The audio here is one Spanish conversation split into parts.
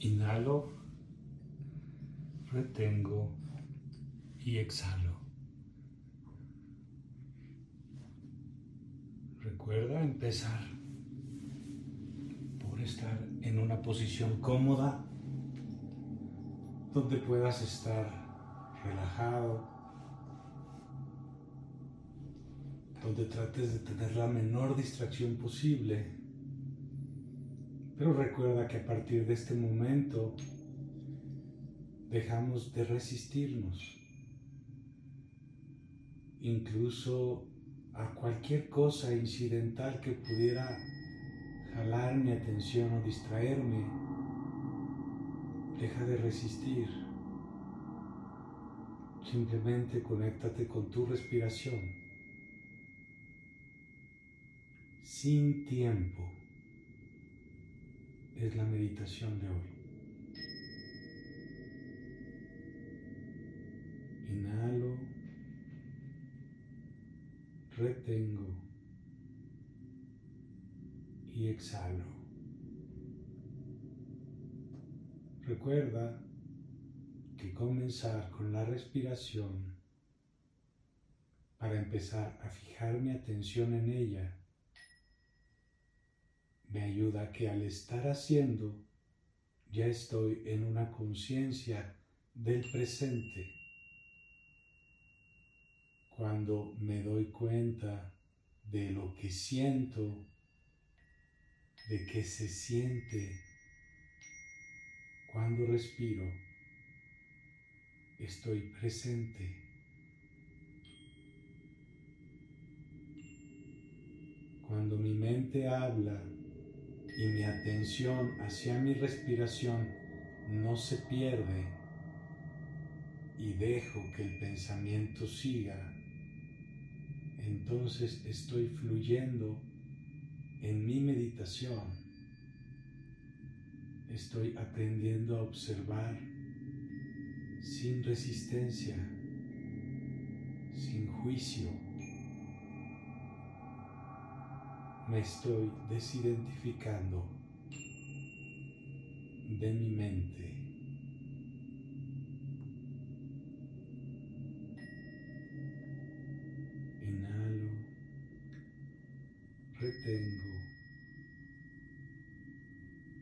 Inhalo, retengo y exhalo. Recuerda empezar por estar en una posición cómoda donde puedas estar relajado, donde trates de tener la menor distracción posible. Pero recuerda que a partir de este momento dejamos de resistirnos, incluso a cualquier cosa incidental que pudiera jalar mi atención o distraerme. Deja de resistir. Simplemente conéctate con tu respiración. Sin tiempo. Es la meditación de hoy. Inhalo. Retengo. Y exhalo. Recuerda que comenzar con la respiración para empezar a fijar mi atención en ella me ayuda que al estar haciendo ya estoy en una conciencia del presente. Cuando me doy cuenta de lo que siento, de que se siente cuando respiro, estoy presente. Cuando mi mente habla y mi atención hacia mi respiración no se pierde y dejo que el pensamiento siga, entonces estoy fluyendo en mi meditación estoy aprendiendo a observar sin resistencia, sin juicio. Me estoy desidentificando de mi mente. Inhalo, retengo,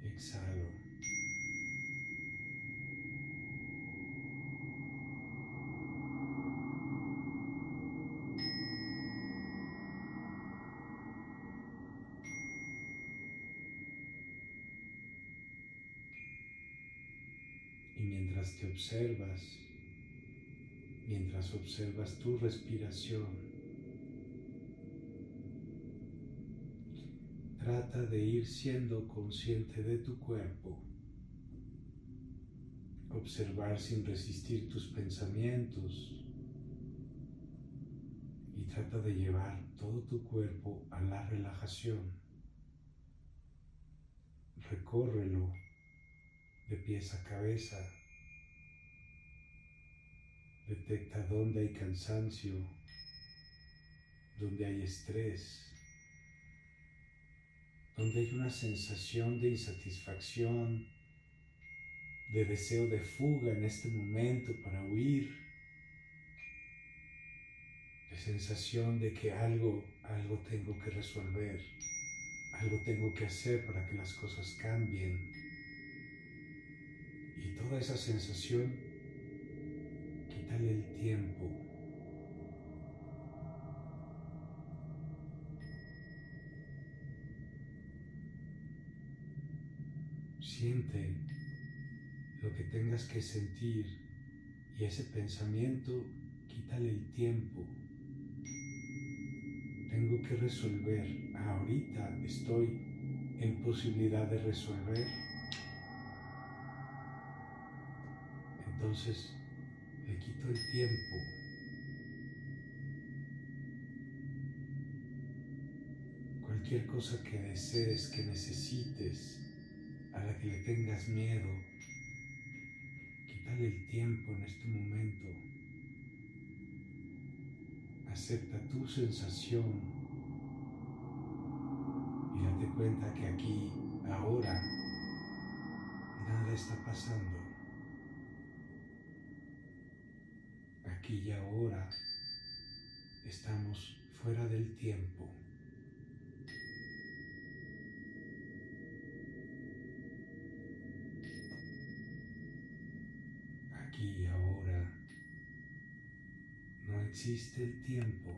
exhalo. Te observas, mientras observas tu respiración, trata de ir siendo consciente de tu cuerpo, observar sin resistir tus pensamientos y trata de llevar todo tu cuerpo a la relajación. Recórrelo de pies a cabeza Detecta dónde hay cansancio, dónde hay estrés, dónde hay una sensación de insatisfacción, de deseo de fuga en este momento para huir, de sensación de que algo, algo tengo que resolver, algo tengo que hacer para que las cosas cambien. Y toda esa sensación El tiempo. Siente lo que tengas que sentir y ese pensamiento, quítale el tiempo. Tengo que resolver. Ahorita estoy en posibilidad de resolver. Entonces le quito el tiempo. Cualquier cosa que desees, que necesites, a la que le tengas miedo, quítale el tiempo en este momento. Acepta tu sensación y date cuenta que aquí, ahora, Nada está pasando. Aquí y ahora estamos fuera del tiempo. Aquí y ahora no existe el tiempo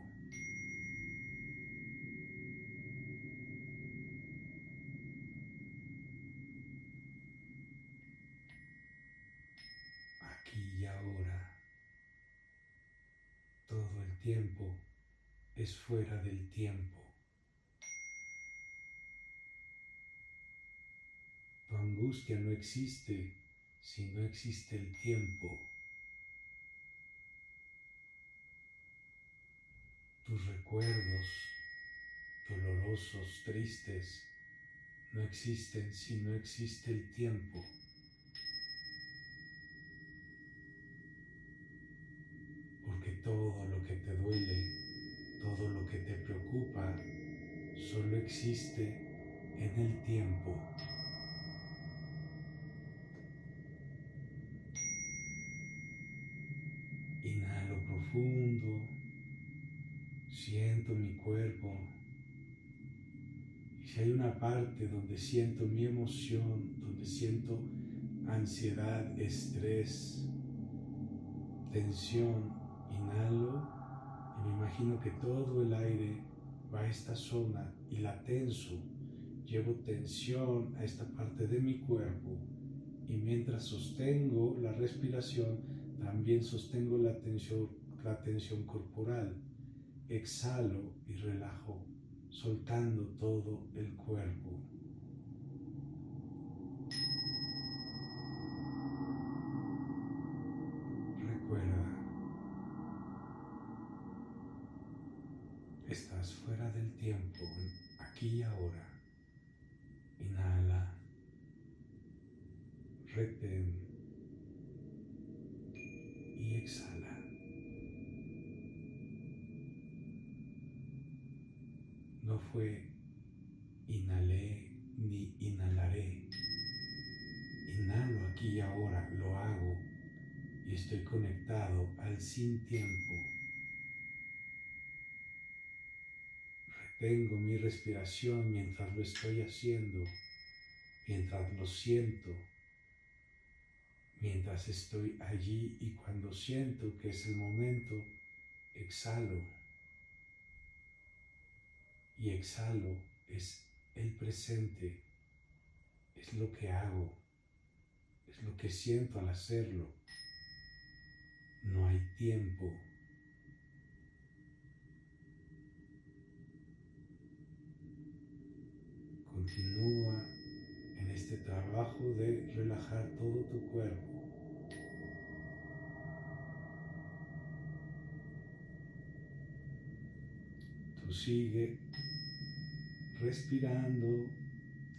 es fuera del tiempo. Tu angustia no existe si no existe el tiempo. Tus recuerdos dolorosos, tristes, no existen si no existe el tiempo. todo lo que te duele, todo lo que te preocupa, solo existe en el tiempo. Inhalo profundo, siento mi cuerpo. Si hay una parte donde siento mi emoción, donde siento ansiedad, estrés, tensión, Inhalo me imagino que todo el aire va a esta zona y la tenso. Llevo tensión a esta parte de mi cuerpo y mientras sostengo la respiración, también sostengo la tensión, la tensión corporal. Exhalo y relajo, soltando todo el cuerpo. Estás fuera del tiempo, aquí y ahora. Inhala. Retén. Y exhala. No fue inhalé ni inhalaré. Inhalo aquí y ahora, lo hago y estoy conectado al sin tiempo. Tengo mi respiración mientras lo estoy haciendo, mientras lo siento, mientras estoy allí y cuando siento que es el momento, exhalo. Y exhalo es el presente, es lo que hago, es lo que siento al hacerlo. No hay tiempo. Continúa en este trabajo de relajar todo tu cuerpo. Tú sigue respirando,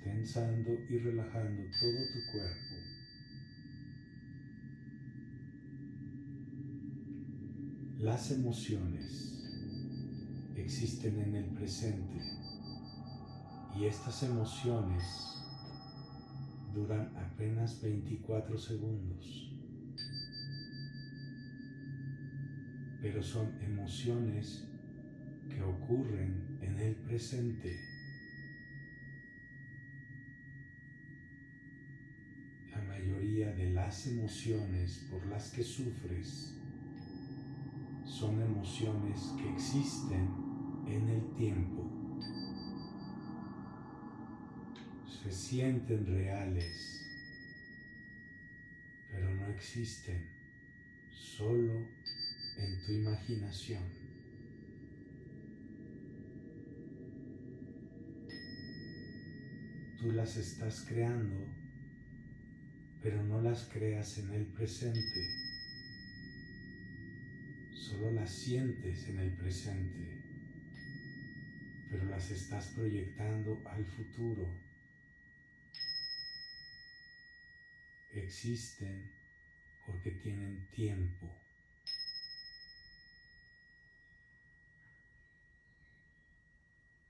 tensando y relajando todo tu cuerpo. Las emociones existen en el presente y estas emociones duran apenas 24 segundos. Pero son emociones que ocurren en el presente. La mayoría de las emociones por las que sufres son emociones que existen en el tiempo. Se sienten reales, pero no existen, solo en tu imaginación. Tú las estás creando, pero no las creas en el presente, solo las sientes en el presente, pero las estás proyectando al futuro existen porque tienen tiempo.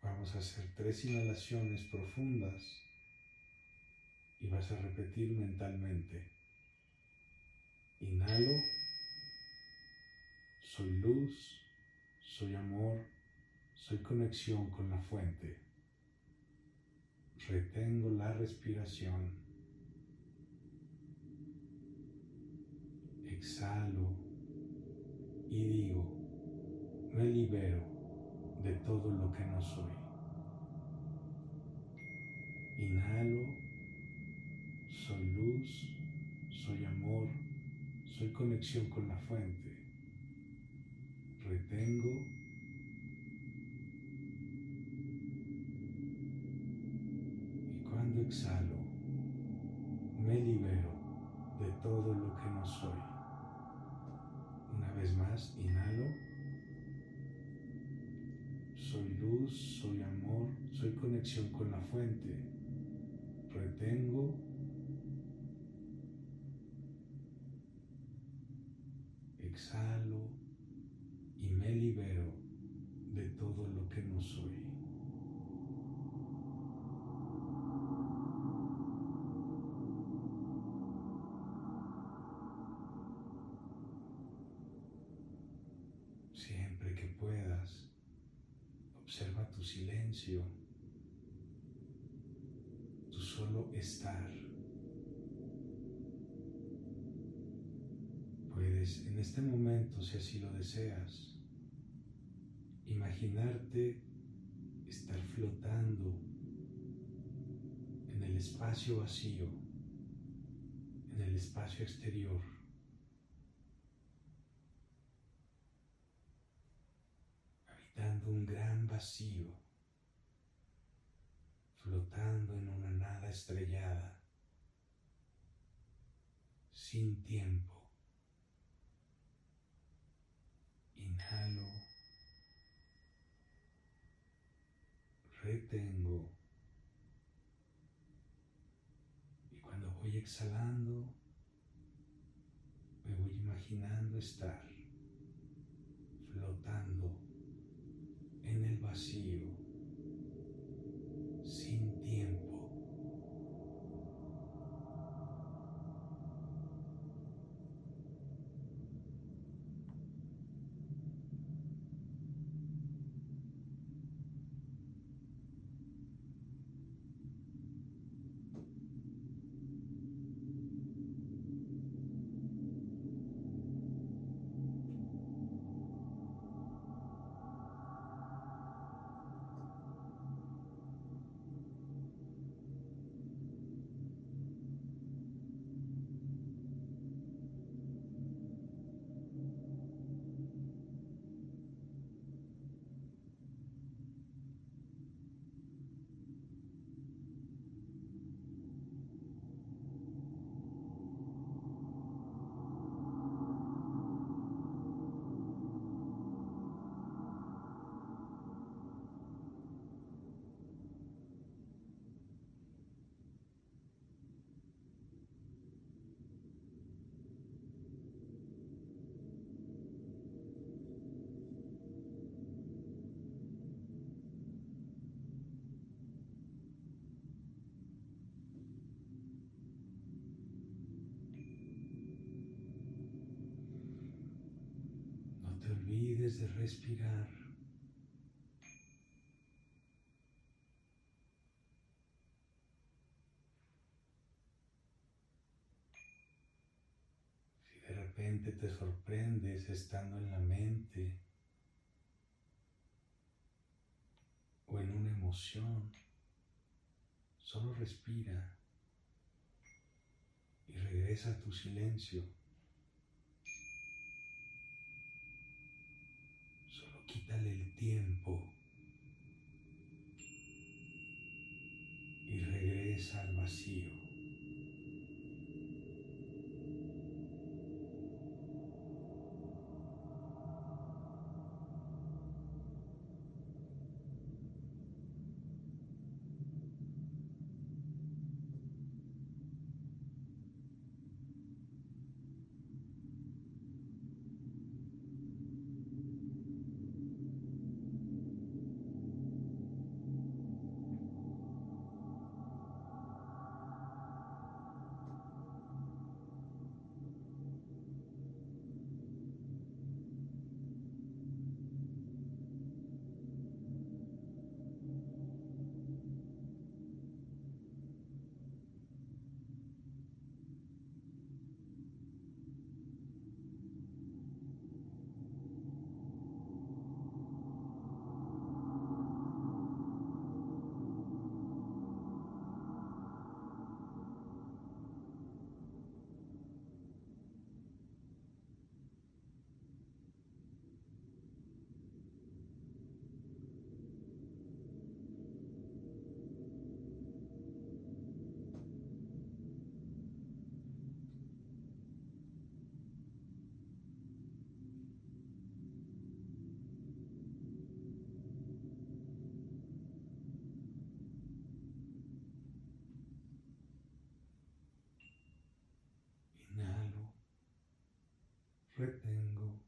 Vamos a hacer tres inhalaciones profundas y vas a repetir mentalmente. Inhalo, soy luz, soy amor, soy conexión con la fuente. Retengo la respiración. Exhalo y digo, me libero de todo lo que no soy. Inhalo, soy luz, soy amor, soy conexión con la fuente. Retengo. Y cuando exhalo, me libero de todo lo que no soy. Una vez más, inhalo. Soy luz, soy amor, soy conexión con la fuente. Retengo. Exhalo y me libero de todo lo que no soy. Siempre que puedas, observa tu solo estar. Puedes en este momento, si así lo deseas, imaginarte estar flotando en el espacio vacío, en el espacio exterior. habitando un gran vacío, flotando en una nada estrellada, sin tiempo. Inhalo, retengo. Y cuando voy exhalando, me voy imaginando estar flotando en el vacío, sin olvides de respirar. Si de repente te sorprendes estando en la mente o en una emoción, solo respira y regresa a tu silencio. Solo quítale el tiempo y regresa al vacío. Retengo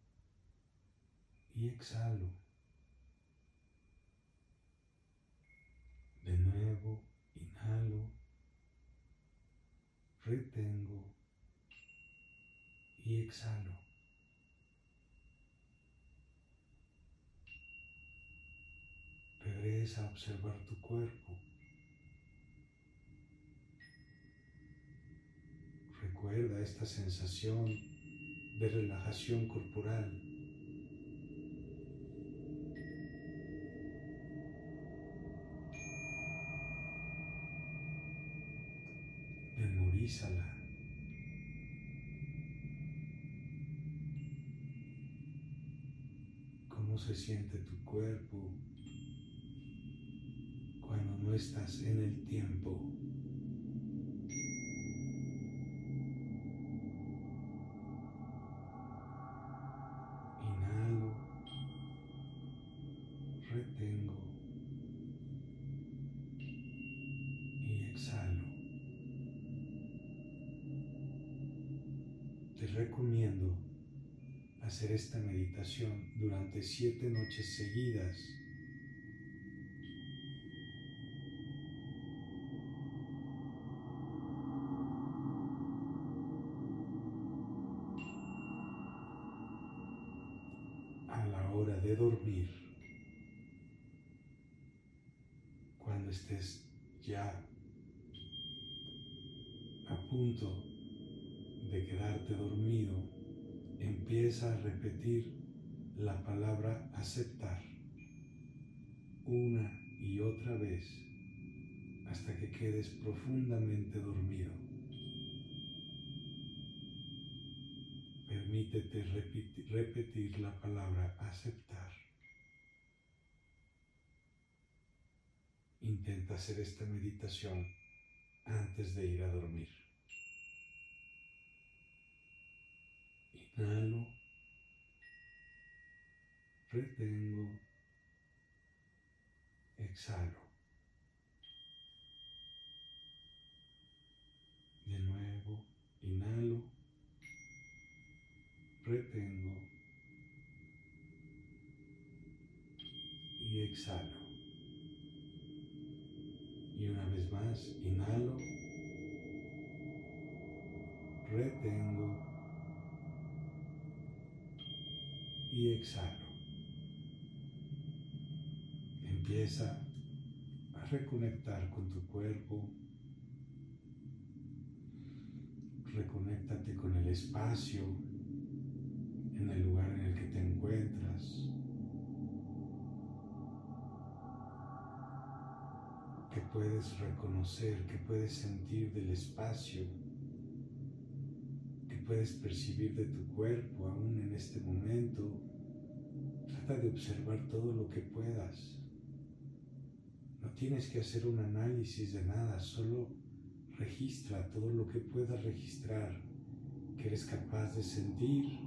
y exhalo. De nuevo, inhalo, retengo y exhalo. Regresa a observar tu cuerpo. Recuerda esta sensación de relajación corporal. Memorízala. Cómo se siente tu cuerpo cuando no estás en el tiempo. Retengo y exhalo. Te recomiendo hacer esta meditación durante siete noches seguidas de dormir, cuando estés ya a punto de quedarte dormido, empieza a repetir la palabra aceptar una y otra vez hasta que quedes profundamente dormido. Permítete repetir, la palabra aceptar. Intenta hacer esta meditación antes de ir a dormir. Inhalo, retengo, exhalo. De nuevo, inhalo. Retengo. Y exhalo. Y una vez más, inhalo, retengo y exhalo. Empieza a reconectar con tu cuerpo. Reconéctate con el espacio en el lugar en el que te encuentras. Que puedes reconocer, que puedes sentir del espacio, que puedes percibir de tu cuerpo aún en este momento. Trata de observar todo lo que puedas. No tienes que hacer un análisis de nada, solo registra todo lo que puedas registrar, que eres capaz de sentir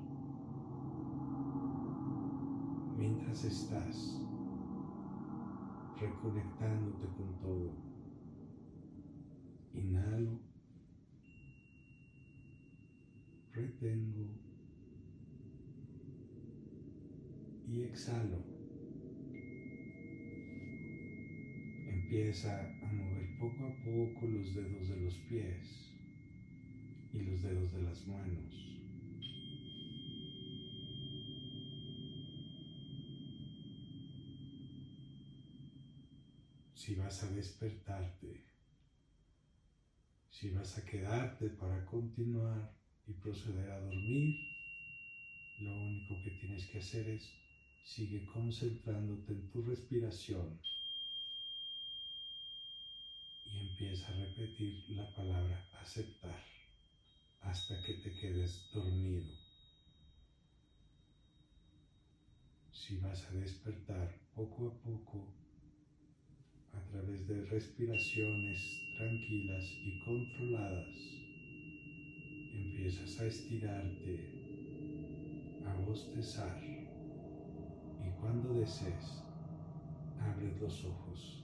mientras estás reconectándote con todo. Inhalo, retengo exhalo. Empieza a mover poco a poco los dedos de los pies y los dedos de las manos. si vas a despertarte, si vas a quedarte para continuar y proceder a dormir, lo único que tienes que hacer es sigue concentrándote en tu respiración y empieza a repetir la palabra aceptar hasta que te quedes dormido. Si vas a despertar poco a poco, a través de respiraciones tranquilas y controladas, empiezas a estirarte, a bostezar y cuando desees, abres los ojos.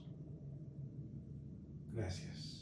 Gracias.